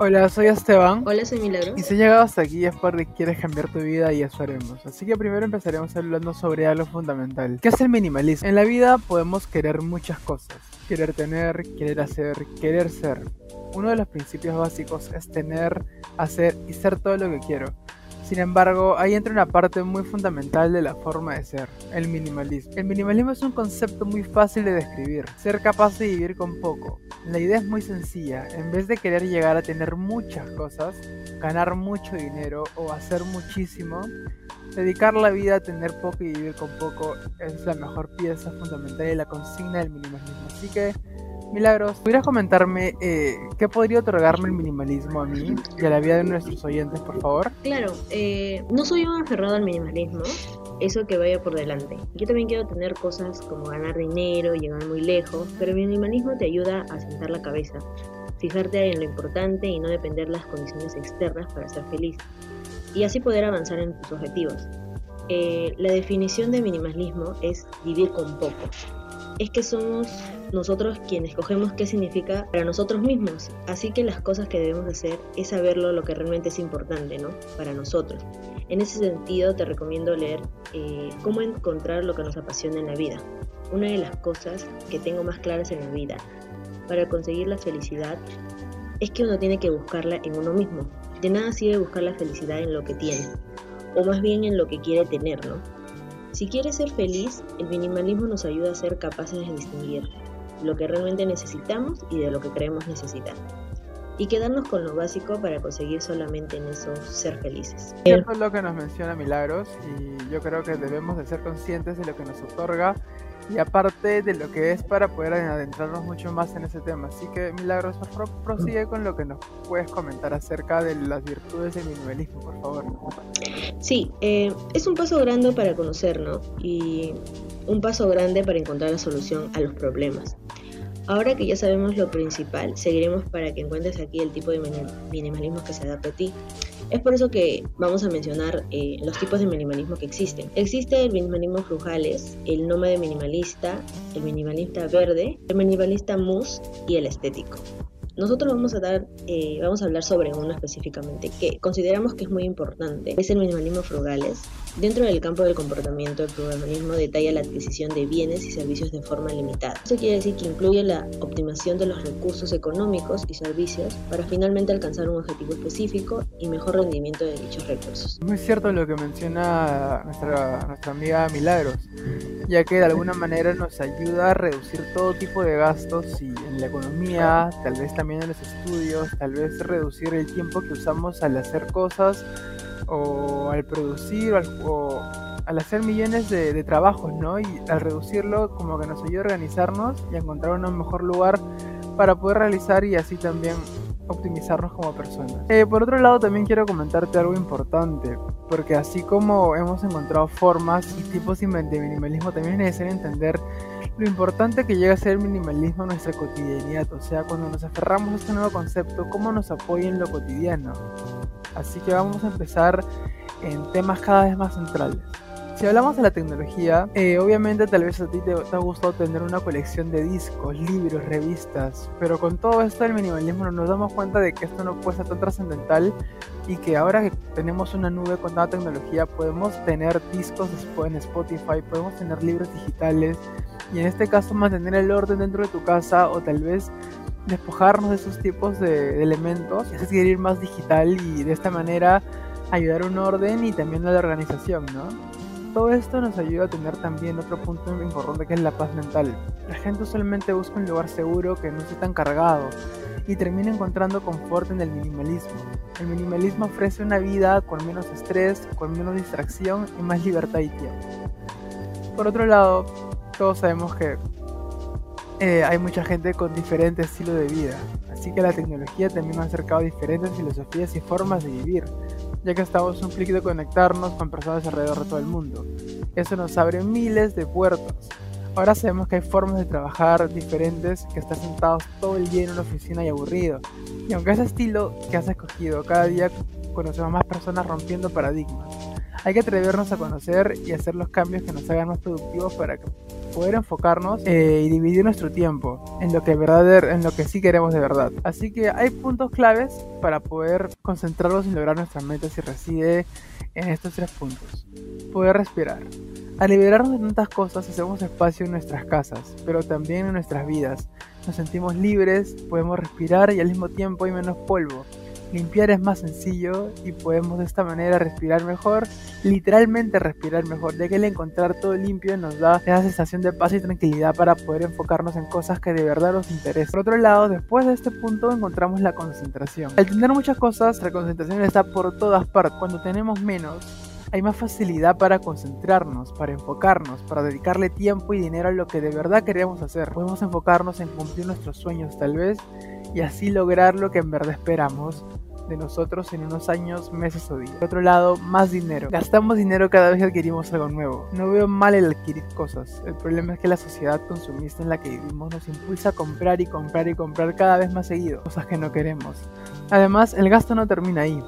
Hola, soy Esteban. Hola, soy Milagros. Y si has llegado hasta aquí es porque quieres cambiar tu vida y eso haremos. Así que primero empezaremos hablando sobre algo fundamental. ¿Qué es el minimalismo? En la vida podemos querer muchas cosas. Querer tener, querer hacer, querer ser. Uno de los principios básicos es tener, hacer y ser todo lo que quiero. Sin embargo, ahí entra una parte muy fundamental de la forma de ser, el minimalismo. El minimalismo es un concepto muy fácil de describir, ser capaz de vivir con poco. La idea es muy sencilla, en vez de querer llegar a tener muchas cosas, ganar mucho dinero o hacer muchísimo, dedicar la vida a tener poco y vivir con poco es la mejor pieza fundamental de la consigna del minimalismo. Así que Milagros, ¿pudieras comentarme eh, qué podría otorgarme el minimalismo a mí y a la vida de nuestros oyentes, por favor? Claro, eh, no soy un aferrado al minimalismo, eso que vaya por delante. Yo también quiero tener cosas como ganar dinero, llegar muy lejos, pero el minimalismo te ayuda a sentar la cabeza, fijarte en lo importante y no depender de las condiciones externas para ser feliz, y así poder avanzar en tus objetivos. Eh, la definición de minimalismo es vivir con poco es que somos nosotros quienes cogemos qué significa para nosotros mismos. Así que las cosas que debemos hacer es saberlo lo que realmente es importante, ¿no? Para nosotros. En ese sentido te recomiendo leer eh, Cómo encontrar lo que nos apasiona en la vida. Una de las cosas que tengo más claras en la vida para conseguir la felicidad es que uno tiene que buscarla en uno mismo. De nada sirve buscar la felicidad en lo que tiene, o más bien en lo que quiere tener, ¿no? Si quieres ser feliz, el minimalismo nos ayuda a ser capaces de distinguir lo que realmente necesitamos y de lo que creemos necesitar. Y quedarnos con lo básico para conseguir solamente en eso ser felices. Eso es lo que nos menciona Milagros y yo creo que debemos de ser conscientes de lo que nos otorga y aparte de lo que es para poder adentrarnos mucho más en ese tema. Así que Milagros, por favor, prosigue con lo que nos puedes comentar acerca de las virtudes del minimalismo, por favor. Sí, eh, es un paso grande para conocernos y un paso grande para encontrar la solución a los problemas. Ahora que ya sabemos lo principal, seguiremos para que encuentres aquí el tipo de minimalismo que se adapte a ti. Es por eso que vamos a mencionar eh, los tipos de minimalismo que existen. Existe el minimalismo frugales, el nómade minimalista, el minimalista verde, el minimalista mus y el estético. Nosotros vamos a dar, eh, vamos a hablar sobre uno específicamente que consideramos que es muy importante. Es el minimalismo frugales. Dentro del campo del comportamiento, el frugalismo detalla la adquisición de bienes y servicios de forma limitada. Eso quiere decir que incluye la optimización de los recursos económicos y servicios para finalmente alcanzar un objetivo específico y mejor rendimiento de dichos recursos. Muy cierto lo que menciona nuestra, nuestra amiga Milagros, ya que de alguna manera nos ayuda a reducir todo tipo de gastos y en la economía, tal vez también en los estudios, tal vez reducir el tiempo que usamos al hacer cosas o al producir o al, hacer millones de, trabajos, ¿no? Y al reducirlo como que nos ayuda a organizarnos y a encontrar un mejor lugar para poder realizar y así también optimizarnos como personas. Eh, por otro lado, también quiero comentarte algo importante, porque así como hemos encontrado formas y tipos de minimalismo, también es necesario entender lo importante que llega a ser el minimalismo en nuestra cotidianidad, o sea, cuando nos aferramos a este nuevo concepto, cómo nos apoya en lo cotidiano. Así que vamos a empezar en temas cada vez más centrales. Si hablamos de la tecnología, eh, obviamente tal vez a ti te, ha gustado tener una colección de discos, libros, revistas, pero con todo esto del minimalismo nos damos cuenta de que esto no puede ser tan trascendental y que ahora que tenemos una nube con tanta tecnología podemos tener discos en Spotify, podemos tener libros digitales, y en este caso mantener el orden dentro de tu casa o tal vez despojarnos de esos tipos de, elementos y así ir más digital y de esta manera ayudar a un orden y también a la organización, ¿no? Todo esto nos ayuda a tener también otro punto importante que es la paz mental. La gente usualmente busca un lugar seguro que no esté tan cargado y termina encontrando confort en el minimalismo. El minimalismo ofrece una vida con menos estrés, con menos distracción y más libertad y tiempo. Por otro lado, todos sabemos que eh, hay mucha gente con diferentes estilos de vida, así que la tecnología también ha acercado diferentes filosofías y formas de vivir, ya que estamos un clic de conectarnos con personas alrededor de todo el mundo. Eso nos abre miles de puertas. Ahora sabemos que hay formas de trabajar diferentes que estar sentados todo el día en una oficina y aburrido. Y aunque ese estilo que has escogido, cada día conocemos más personas rompiendo paradigmas. Hay que atrevernos a conocer y hacer los cambios que nos hagan más productivos para poder enfocarnos eh, y dividir nuestro tiempo. en lo que verdad, en lo que sí queremos de verdad. Así que hay puntos claves para poder concentrarnos y lograr nuestras metas y reside en estos tres puntos. Poder respirar. Al liberarnos de tantas cosas hacemos espacio en nuestras casas, pero también en nuestras vidas. Nos sentimos libres, podemos respirar y al mismo tiempo hay menos polvo. Limpiar es más sencillo y podemos de esta manera respirar mejor, literalmente respirar mejor, ya que el encontrar todo limpio nos da esa sensación de paz y tranquilidad para poder enfocarnos en cosas que de verdad nos interesan. Por otro lado, después de este punto encontramos la concentración. Al tener muchas cosas, la concentración está por todas partes. Cuando tenemos menos, hay más facilidad para concentrarnos, para enfocarnos, para dedicarle tiempo y dinero a lo que de verdad queremos hacer. Podemos enfocarnos en cumplir nuestros sueños tal vez y así lograr lo que en verdad esperamos de nosotros en unos años, meses o días. Por otro lado, más dinero. Gastamos dinero cada vez que adquirimos algo nuevo. No veo mal el adquirir cosas. El problema es que la sociedad consumista en la que vivimos nos impulsa a comprar y comprar y comprar cada vez más seguido, cosas que no queremos. Además, el gasto no termina ahí.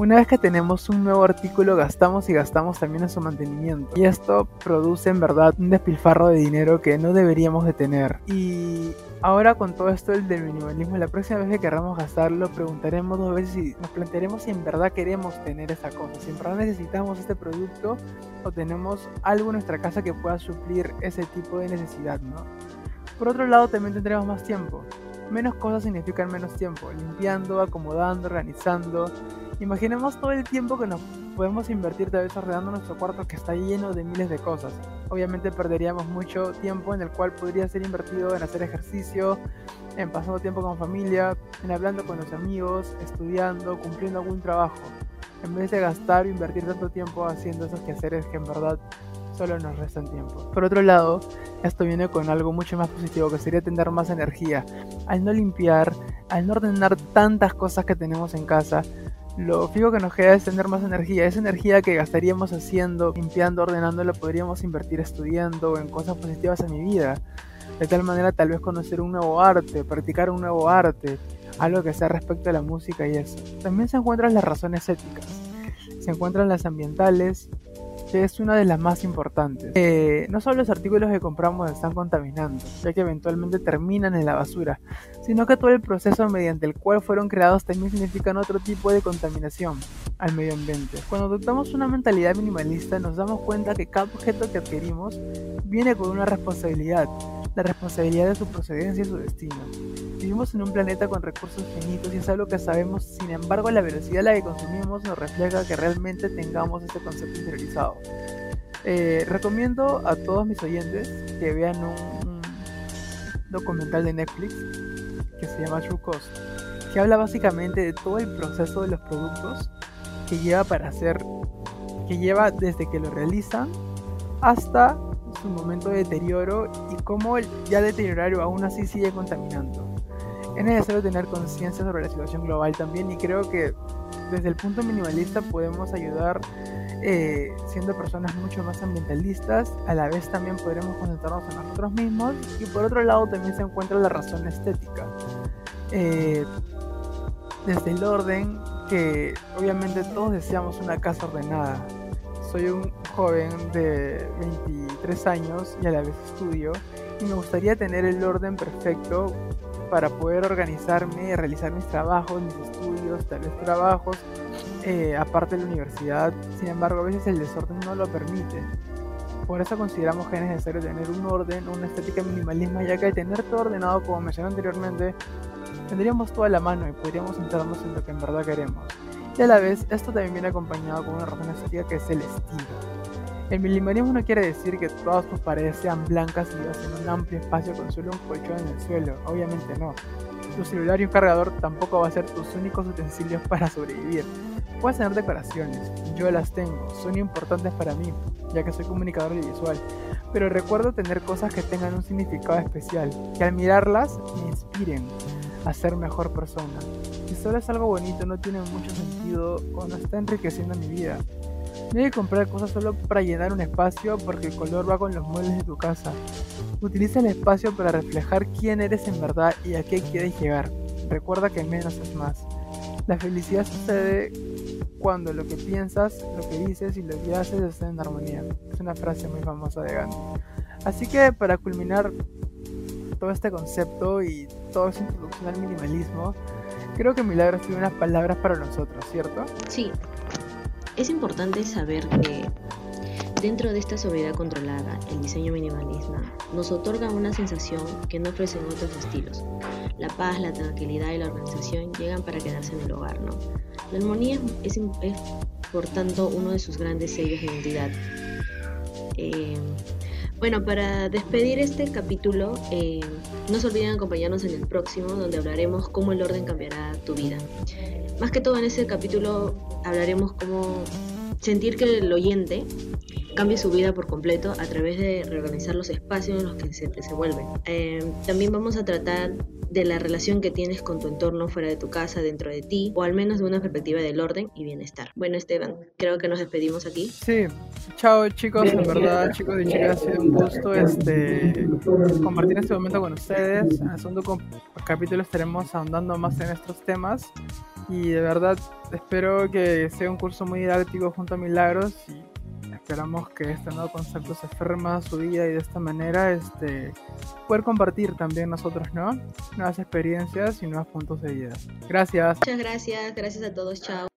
Una vez que tenemos un nuevo artículo, gastamos y gastamos también en su mantenimiento. Y esto produce en verdad un despilfarro de dinero que no deberíamos de tener. Y ahora con todo esto del minimalismo, la próxima vez que queramos gastarlo, preguntaremos dos veces y nos plantearemos si en verdad queremos tener esa cosa, si en verdad necesitamos este producto o tenemos algo en nuestra casa que pueda suplir ese tipo de necesidad, ¿no? Por otro lado, también tendremos más tiempo. Menos cosas significan menos tiempo, limpiando, acomodando, organizando Imaginemos todo el tiempo que nos podemos invertir tal vez ordenando nuestro cuarto que está lleno de miles de cosas. Obviamente perderíamos mucho tiempo en el cual podría ser invertido en hacer ejercicio, en pasando tiempo con familia, en hablando con los amigos, estudiando, cumpliendo algún trabajo. En vez de gastar o invertir tanto tiempo haciendo esos quehaceres que en verdad solo nos restan tiempo. Por otro lado, esto viene con algo mucho más positivo que sería tener más energía. Al no limpiar, al no ordenar tantas cosas que tenemos en casa, lo fijo que nos queda es tener más energía. Esa energía que gastaríamos haciendo, limpiando, ordenando, la podríamos invertir estudiando en cosas positivas en mi vida. De tal manera tal vez conocer un nuevo arte, practicar un nuevo arte, algo que sea respecto a la música y eso. También se encuentran las razones éticas, se encuentran las ambientales, que es una de las más importantes. Eh, no solo los artículos que compramos están contaminando, ya que eventualmente terminan en la basura, sino que todo el proceso mediante el cual fueron creados también significan otro tipo de contaminación al medio ambiente. Cuando adoptamos una mentalidad minimalista nos damos cuenta que cada objeto que adquirimos viene con una responsabilidad, la responsabilidad de su procedencia y su destino. Vivimos en un planeta con recursos finitos y es algo que sabemos, sin embargo la velocidad a la que consumimos nos refleja que realmente tengamos este concepto interiorizado. Eh, recomiendo a todos mis oyentes que vean un, documental de Netflix que se llama True Cost, que habla básicamente de todo el proceso de los productos que lleva para hacer, que lleva desde que lo realizan hasta su momento de deterioro y cómo ya deteriorado aún así sigue contaminando. Es necesario tener conciencia sobre la situación global también y creo que desde el punto minimalista podemos ayudar eh, siendo personas mucho más ambientalistas, a la vez también podremos concentrarnos en nosotros mismos y por otro lado también se encuentra la razón estética. Eh, desde el orden que obviamente todos deseamos una casa ordenada. Soy un joven de 23 años y a la vez estudio y me gustaría tener el orden perfecto para poder organizarme, realizar mis trabajos, mis estudios, tal vez trabajos, eh, aparte de la universidad. Sin embargo, a veces el desorden no lo permite. Por eso consideramos que es necesario tener un orden, una estética minimalismo, ya que tener todo ordenado, como mencioné anteriormente, tendríamos toda la mano y podríamos centrarnos en lo que en verdad queremos. Y a la vez, esto también viene acompañado con una razón estética que es el estilo. El minimalismo no quiere decir que todas tus paredes sean blancas y vivas en un amplio espacio con solo un colchón en el suelo, obviamente no. Tu celular y un cargador tampoco va a ser tus únicos utensilios para sobrevivir. Puedes tener decoraciones, yo las tengo, son importantes para mí, ya que soy comunicador visual, pero recuerdo tener cosas que tengan un significado especial, que al mirarlas me inspiren a ser mejor persona. Si solo es algo bonito no tiene mucho sentido o no está enriqueciendo mi vida. No hay que comprar cosas solo para llenar un espacio porque el color va con los muebles de tu casa. Utiliza el espacio para reflejar quién eres en verdad y a qué quieres llegar. Recuerda que menos es más. La felicidad sucede cuando lo que piensas, lo que dices y lo que haces están en armonía. Es una frase muy famosa de Gandhi. Así que para culminar todo este concepto y toda esa introducción al minimalismo, creo que Milagros tiene unas palabras para nosotros, ¿cierto? Sí. Es importante saber que dentro de esta sobriedad controlada, el diseño minimalista nos otorga una sensación que no ofrecen otros estilos. La paz, la tranquilidad y la organización llegan para quedarse en el hogar, ¿no? La armonía es, es por tanto uno de sus grandes sellos de identidad. Eh, bueno, para despedir este capítulo, eh, no se olviden acompañarnos en el próximo, donde hablaremos cómo el orden cambiará tu vida. Más que todo en ese capítulo hablaremos cómo sentir que el oyente cambie su vida por completo a través de reorganizar los espacios en los que se desenvuelve. Eh, también vamos a tratar de la relación que tienes con tu entorno fuera de tu casa, dentro de ti, o al menos de una perspectiva del orden y bienestar. Bueno, Esteban, creo que nos despedimos aquí. Sí, chao chicos, en verdad chicos y chicas, ha sido un gusto este, compartir este momento con ustedes. En el segundo capítulo estaremos ahondando más en estos temas y de verdad espero que sea un curso muy didáctico junto a Milagros y esperamos que este nuevo concepto se aferre a su vida y de esta manera este, poder compartir también nosotros, ¿no? Nuevas experiencias y nuevos puntos de vida. Gracias. Muchas gracias, gracias a todos, chao.